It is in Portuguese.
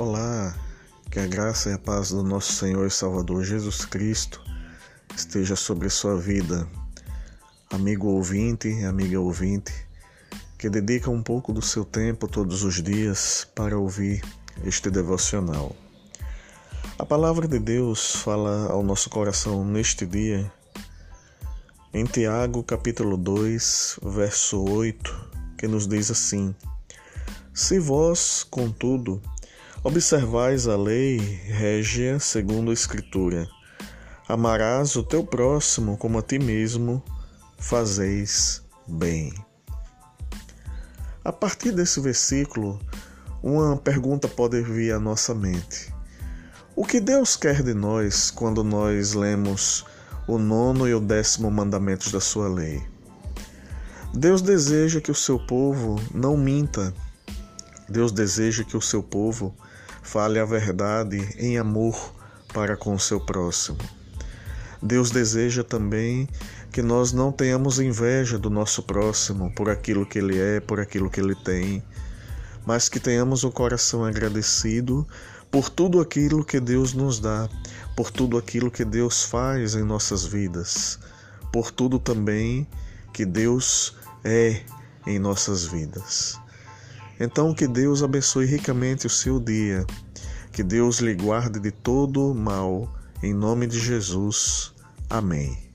Olá, que a graça e a paz do nosso Senhor e Salvador Jesus Cristo esteja sobre sua vida, amigo ouvinte, amiga ouvinte, que dedica um pouco do seu tempo todos os dias para ouvir este devocional. A palavra de Deus fala ao nosso coração neste dia em Tiago, capítulo 2, verso 8, que nos diz assim: Se vós, contudo, Observais a lei régia segundo a Escritura. Amarás o teu próximo como a ti mesmo, fazeis bem. A partir desse versículo, uma pergunta pode vir à nossa mente. O que Deus quer de nós quando nós lemos o nono e o décimo mandamentos da sua lei? Deus deseja que o seu povo não minta. Deus deseja que o seu povo Fale a verdade em amor para com o seu próximo. Deus deseja também que nós não tenhamos inveja do nosso próximo por aquilo que ele é, por aquilo que ele tem, mas que tenhamos o coração agradecido por tudo aquilo que Deus nos dá, por tudo aquilo que Deus faz em nossas vidas, por tudo também que Deus é em nossas vidas. Então, que Deus abençoe ricamente o seu dia, que Deus lhe guarde de todo mal, em nome de Jesus. Amém.